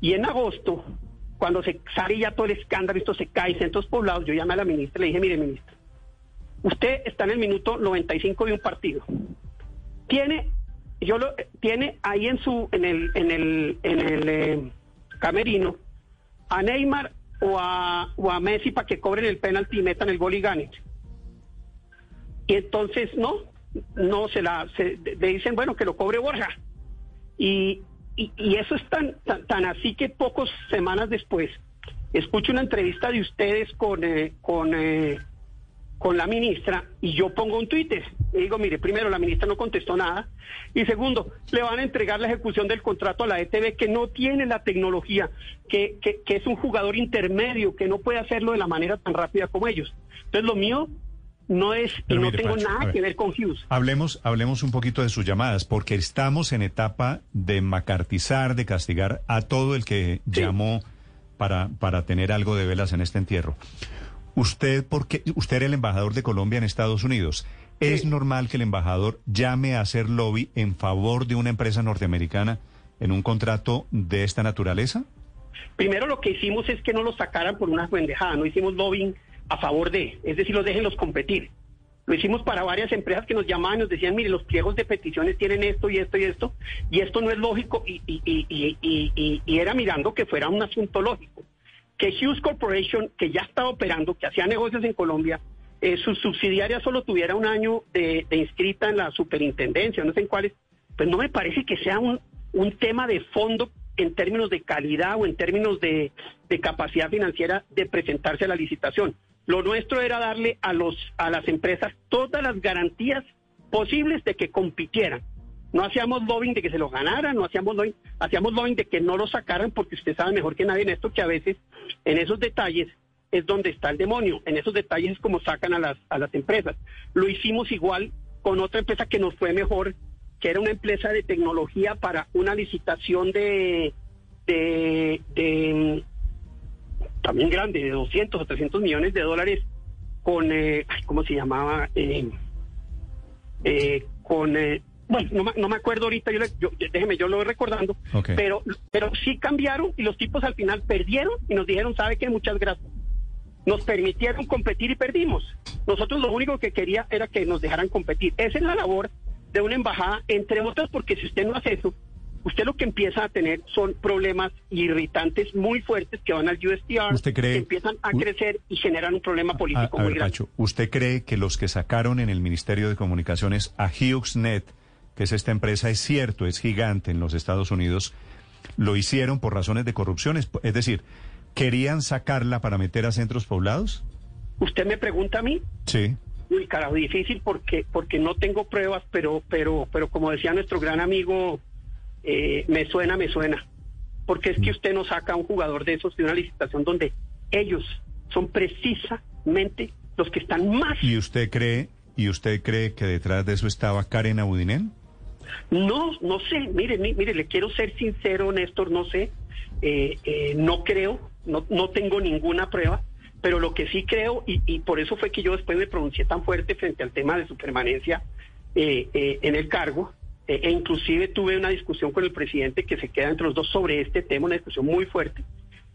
Y en agosto, cuando se sale ya todo el escándalo, esto se cae, centros poblados, yo llamé a la ministra y le dije, mire, ministra, usted está en el minuto 95 de un partido. Tiene, yo lo, tiene ahí en su, en el, en el, en el eh, camerino a Neymar o a, o a Messi para que cobren el penalti y metan el gol y ganen. Y entonces no, no se la, se, le dicen, bueno, que lo cobre Borja. Y, y, y eso es tan, tan, tan, así que pocas semanas después escucho una entrevista de ustedes con, eh, con, eh, con la ministra y yo pongo un Twitter. Y digo, mire, primero, la ministra no contestó nada. Y segundo, le van a entregar la ejecución del contrato a la ETV que no tiene la tecnología, que, que es un jugador intermedio, que no puede hacerlo de la manera tan rápida como ellos. Entonces, lo mío no es y no tengo nada ver. que ver con Hughes. Hablemos, hablemos un poquito de sus llamadas, porque estamos en etapa de macartizar, de castigar a todo el que Sí. llamó para, para tener algo de velas en este entierro. Usted, porque usted era el embajador de Colombia en Estados Unidos. ¿Es Sí. normal que el embajador llame a hacer lobby en favor de una empresa norteamericana en un contrato de esta naturaleza? Primero lo que hicimos es que no los sacaran por una pendejada, no hicimos lobbying a favor de, es decir, los déjenlos competir. Lo hicimos para varias empresas que nos llamaban y nos decían, mire, los pliegos de peticiones tienen esto y esto y esto, y esto no es lógico, y, y, era mirando que fuera un asunto lógico. Que Hughes Corporation, que ya estaba operando, que hacía negocios en Colombia, eh, su subsidiaria solo tuviera un año de, inscrita en la superintendencia, no sé en cuáles, pues no me parece que sea un, un tema de fondo en términos de calidad o en términos de capacidad financiera de presentarse a la licitación. Lo nuestro era darle a, los, a las empresas todas las garantías posibles de que compitieran. No hacíamos lobbying de que se lo ganaran, no hacíamos lobbying, hacíamos lobbying de que no lo sacaran porque usted sabe mejor que nadie en esto que a veces en esos detalles es donde está el demonio, en esos detalles es como sacan a las, a las empresas. Lo hicimos igual con otra empresa que nos fue mejor, que era una empresa de tecnología para una licitación de, de, de también grande, de 200 o 300 millones de dólares con, eh, ¿cómo se llamaba? Eh, eh, con, eh, bueno, no, me- no me acuerdo ahorita, yo, le- yo- déjeme, yo lo voy recordando, pero, pero sí cambiaron y los tipos al final perdieron y nos dijeron, ¿sabe qué? Muchas gracias. Nos permitieron competir y perdimos. Nosotros lo único que quería era que nos dejaran competir. Esa es la labor de una embajada, entre otras, porque si usted no hace eso, usted lo que empieza a tener son problemas irritantes muy fuertes que van al USTR, ¿Usted cree- que empiezan a crecer y generan un problema A, político a muy ver, grande. Pacho, ¿usted cree que los que sacaron en el Ministerio de Comunicaciones a HughesNet, que es esta empresa, es cierto, es gigante en los Estados Unidos, lo hicieron por razones de corrupción? Es, es decir, ¿querían sacarla para meter a centros poblados? Usted me pregunta a mí, Sí. Uy, carajo, difícil porque porque no tengo pruebas, pero pero pero como decía nuestro gran amigo, eh, me suena, me suena. Porque es que usted no saca a un jugador de esos de una licitación donde ellos son precisamente los que están más. ¿Y usted cree, y usted cree que detrás de eso estaba Karen Abudinen? No, no sé, mire, mi- mire, le quiero ser sincero, Néstor, no sé, eh, eh, no creo, no, no tengo ninguna prueba, pero lo que sí creo, y, y por eso fue que yo después me pronuncié tan fuerte frente al tema de su permanencia eh, eh, en el cargo, eh, e inclusive tuve una discusión con el presidente que se queda entre los dos sobre este tema, una discusión muy fuerte,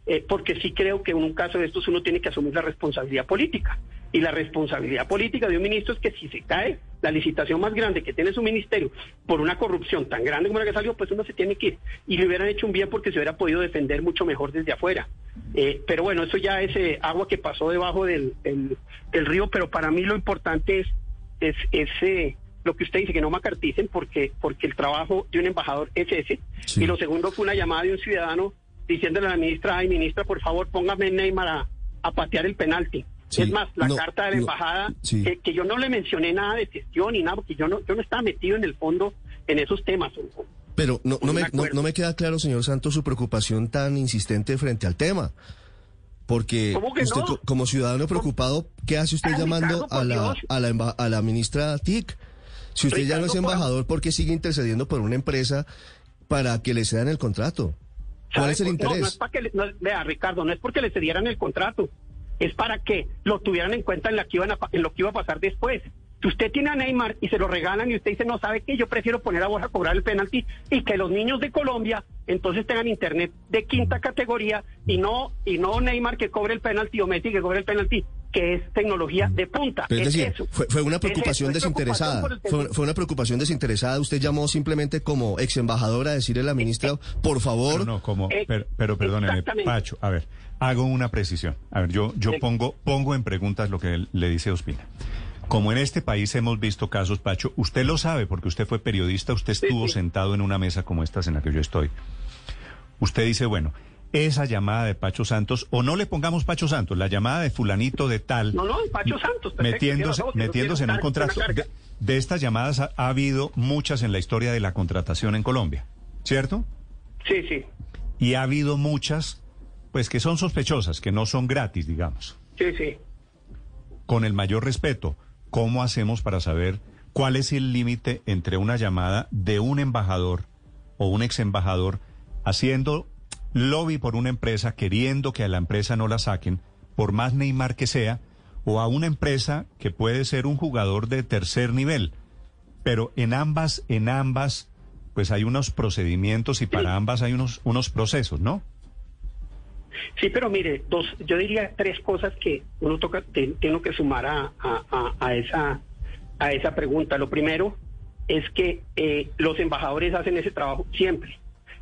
eh, porque sí creo que en un caso de estos uno tiene que asumir la responsabilidad política. Y la responsabilidad política de un ministro es que si se cae la licitación más grande que tiene su ministerio por una corrupción tan grande como la que salió, pues uno se tiene que ir. Y le hubieran hecho un bien porque se hubiera podido defender mucho mejor desde afuera. Eh, pero bueno, eso ya es eh, agua que pasó debajo del, del río, pero para mí lo importante es, es, es, eh, lo que usted dice, que no macarticen porque, porque el trabajo de un embajador es ese. Sí. Y lo segundo fue una llamada de un ciudadano diciéndole a la ministra, ay ministra, por favor, póngame Neymar a, a patear el penalti. Sí, es más, la no, carta de la no, embajada, sí. que, que yo no le mencioné nada de gestión ni nada, porque yo no, yo no estaba metido en el fondo en esos temas. Pero no, no, me, no, me queda claro, señor Santos, su preocupación tan insistente frente al tema. Porque ¿Cómo que usted, como ciudadano preocupado, ¿qué hace usted Ah, llamando a la, a, la, a la ministra TIC? Si usted ya no es embajador, ¿por qué sigue intercediendo por una empresa para que le cedan el contrato? ¿Cuál es el No, No, interés? es para que le- no, vea, Ricardo, no es porque le cedieran el contrato, es para que lo tuvieran en cuenta en, la que iban a en lo que iba a pasar después. Si usted tiene a Neymar y se lo regalan y usted dice, no sabe qué, yo prefiero poner a Borja a cobrar el penalti y que los niños de Colombia entonces tengan internet de quinta categoría y no y no Neymar que cobre el penalti o Messi que cobre el penalti, que es tecnología de punta. Pero es, decir, eso. fue, fue una Es preocupación eso, es desinteresada. preocupación Fue, una preocupación desinteresada. Usted llamó simplemente como ex embajadora a decirle a la ministra, por favor. No, no, como, Eh, pero, pero perdóneme. Pacho, a ver, hago una precisión. A ver, yo, yo pongo, pongo en preguntas lo que le dice Ospina. Como en este país hemos visto casos, Pacho, usted lo sabe porque usted fue periodista, usted Sí, estuvo sí. sentado en una mesa como esta en la que yo estoy. Usted dice, bueno, esa llamada de Pacho Santos, o no le pongamos Pacho Santos, la llamada de fulanito de tal. No, no, Pacho Santos, perfecto, Metiéndose, metiéndose en un contrato. de estas llamadas ha, ha habido muchas en la historia de la contratación en Colombia, ¿cierto? Sí, sí, Y ha habido muchas, pues que son sospechosas, que no son gratis, digamos. sí, sí. Con el mayor respeto, ¿cómo hacemos para saber cuál es el límite entre una llamada de un embajador o un ex embajador haciendo lobby por una empresa, queriendo que a la empresa no la saquen, por más Neymar que sea, o a una empresa que puede ser un jugador de tercer nivel? Pero en ambas, en ambas, pues hay unos procedimientos y para ambas hay unos, unos procesos, ¿no? Sí, pero mire, dos, yo diría tres cosas que uno toca, te- tengo que sumar a, a- a- a esa, a esa pregunta. Lo primero es que eh, los embajadores hacen ese trabajo siempre,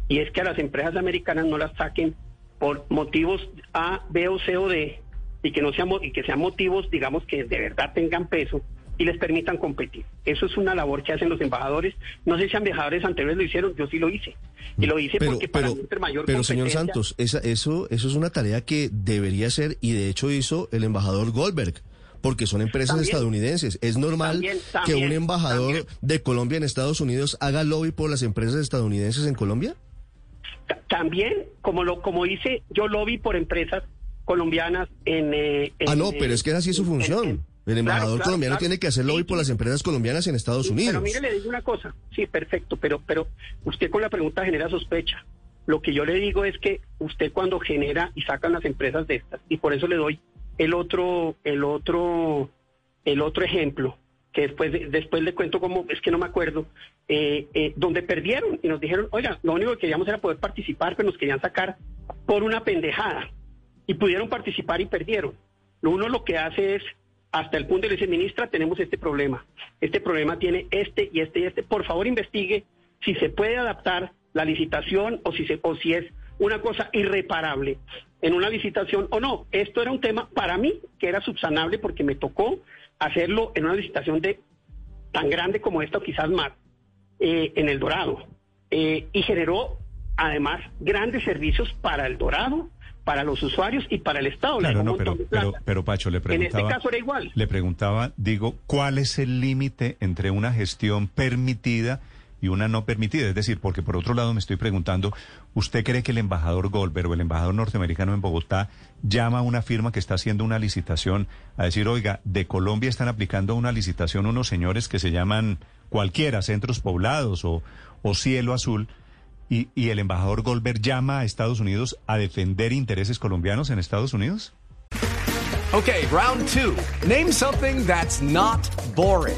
y es que a las empresas americanas no las saquen por motivos A, B o C o D, y que no sean y que sean motivos, digamos, que de verdad tengan peso y les permitan competir. Eso es una labor que hacen los embajadores. No sé si embajadores anteriores lo hicieron, yo sí lo hice. Y lo hice Pero, porque para pero, mí entre mayor pero señor Santos, esa, eso, eso es una tarea que debería ser y de hecho hizo el embajador Goldberg, porque son empresas También. estadounidenses. Es normal También, que un embajador de Colombia en Estados Unidos haga lobby por las empresas estadounidenses en Colombia. Ta- También, como lo como hice, yo lobby por empresas colombianas en... eh, Ah, no, pero es que esa sí es su función. en- El embajador claro, colombiano claro. tiene que hacer lobby por las empresas colombianas en Estados Sí, Unidos. Pero mire, le digo una cosa. Sí, perfecto, pero, pero usted con la pregunta genera sospecha. Lo que yo le digo es que usted cuando genera y sacan las empresas de estas, y por eso le doy el otro, el otro, el otro ejemplo, después, después le cuento cómo, es que no me acuerdo, eh, eh, donde perdieron y nos dijeron, oiga, lo único que queríamos era poder participar, pero nos querían sacar por una pendejada. Y pudieron participar y perdieron. Uno lo que hace es, hasta el punto de le dice, ministra, tenemos este problema. Este problema tiene este y este y este. Por favor, investigue si se puede adaptar la licitación o si, se, o si es una cosa irreparable en una licitación o no. Esto era un tema para mí que era subsanable porque me tocó hacerlo en una licitación de tan grande como esta o quizás más eh, en el Dorado. Eh, y generó además grandes servicios para el Dorado, para los usuarios y para el Estado. Claro, no, pero, pero, pero Pacho, le en preguntaba... este caso era igual. Le preguntaba, digo, ¿cuál es el límite entre una gestión permitida y una no permitida? Es decir, porque por otro lado me estoy preguntando, ¿usted cree que el embajador Goldberg o el embajador norteamericano en Bogotá llama a una firma que está haciendo una licitación a decir, oiga, de Colombia están aplicando una licitación unos señores que se llaman cualquiera, centros poblados o, o cielo azul? Y, y el embajador Goldberg llama a Estados Unidos a defender intereses colombianos en Estados Unidos? Okay, round two. Name something that's not boring.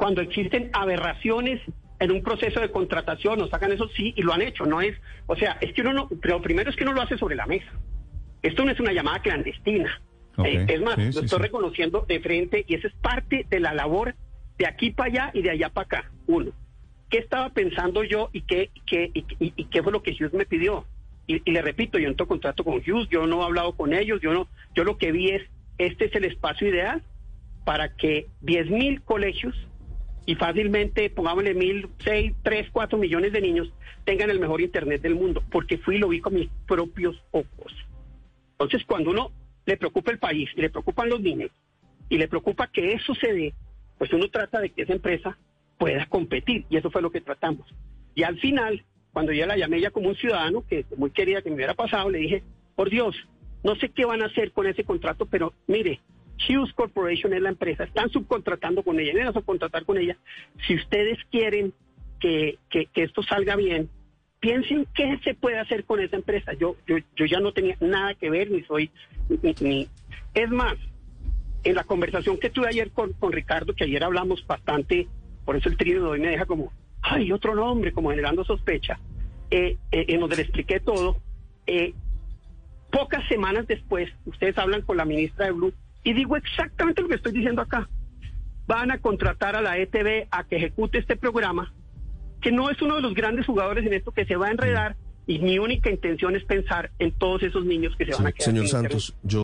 Cuando existen aberraciones en un proceso de contratación, nos sacan eso sí, y lo han hecho. No es, o sea, es que uno no, pero primero es que uno lo hace sobre la mesa. Esto no es una llamada clandestina. Eh, es más, sí, lo sí, estoy sí. reconociendo de frente y esa es parte de la labor de aquí para allá y de allá para acá. Uno, ¿qué estaba pensando yo y qué, qué, y, y- y qué fue lo que Hughes me pidió? Y, y le repito, yo no tengo contrato con Hughes, yo no he hablado con ellos, yo no, yo lo que vi es, este es el espacio ideal para que 10 mil colegios y fácilmente, pongámosle mil, seis, tres, cuatro millones de niños tengan el mejor internet del mundo, porque fui y lo vi con mis propios ojos. Entonces, cuando uno le preocupa el país y le preocupan los niños y le preocupa que eso se dé, pues uno trata de que esa empresa pueda competir y eso fue lo que tratamos. Y al final, cuando yo la llamé ya como un ciudadano, que muy quería que me hubiera pasado, le dije, por Dios, no sé qué van a hacer con ese contrato, pero mire, Hughes Corporation es la empresa, están subcontratando con ella, van a subcontratar con ella. Si ustedes quieren que, que, que esto salga bien, piensen qué se puede hacer con esa empresa. Yo, yo, yo ya no tenía nada que ver, ni soy, ni, ni- es más, en la conversación que tuve ayer con, con Ricardo, que ayer hablamos bastante, por eso el trío de hoy me deja como, ay, otro nombre, como generando sospecha, eh, eh, en donde le expliqué todo, eh, pocas semanas después, ustedes hablan con la ministra de Blue, y digo exactamente lo que estoy diciendo acá. Van a contratar a la ETV a que ejecute este programa, que no es uno de los grandes jugadores en esto, que se va a enredar, y mi única intención es pensar en todos esos niños que se van a quedar Señor. Santos, yo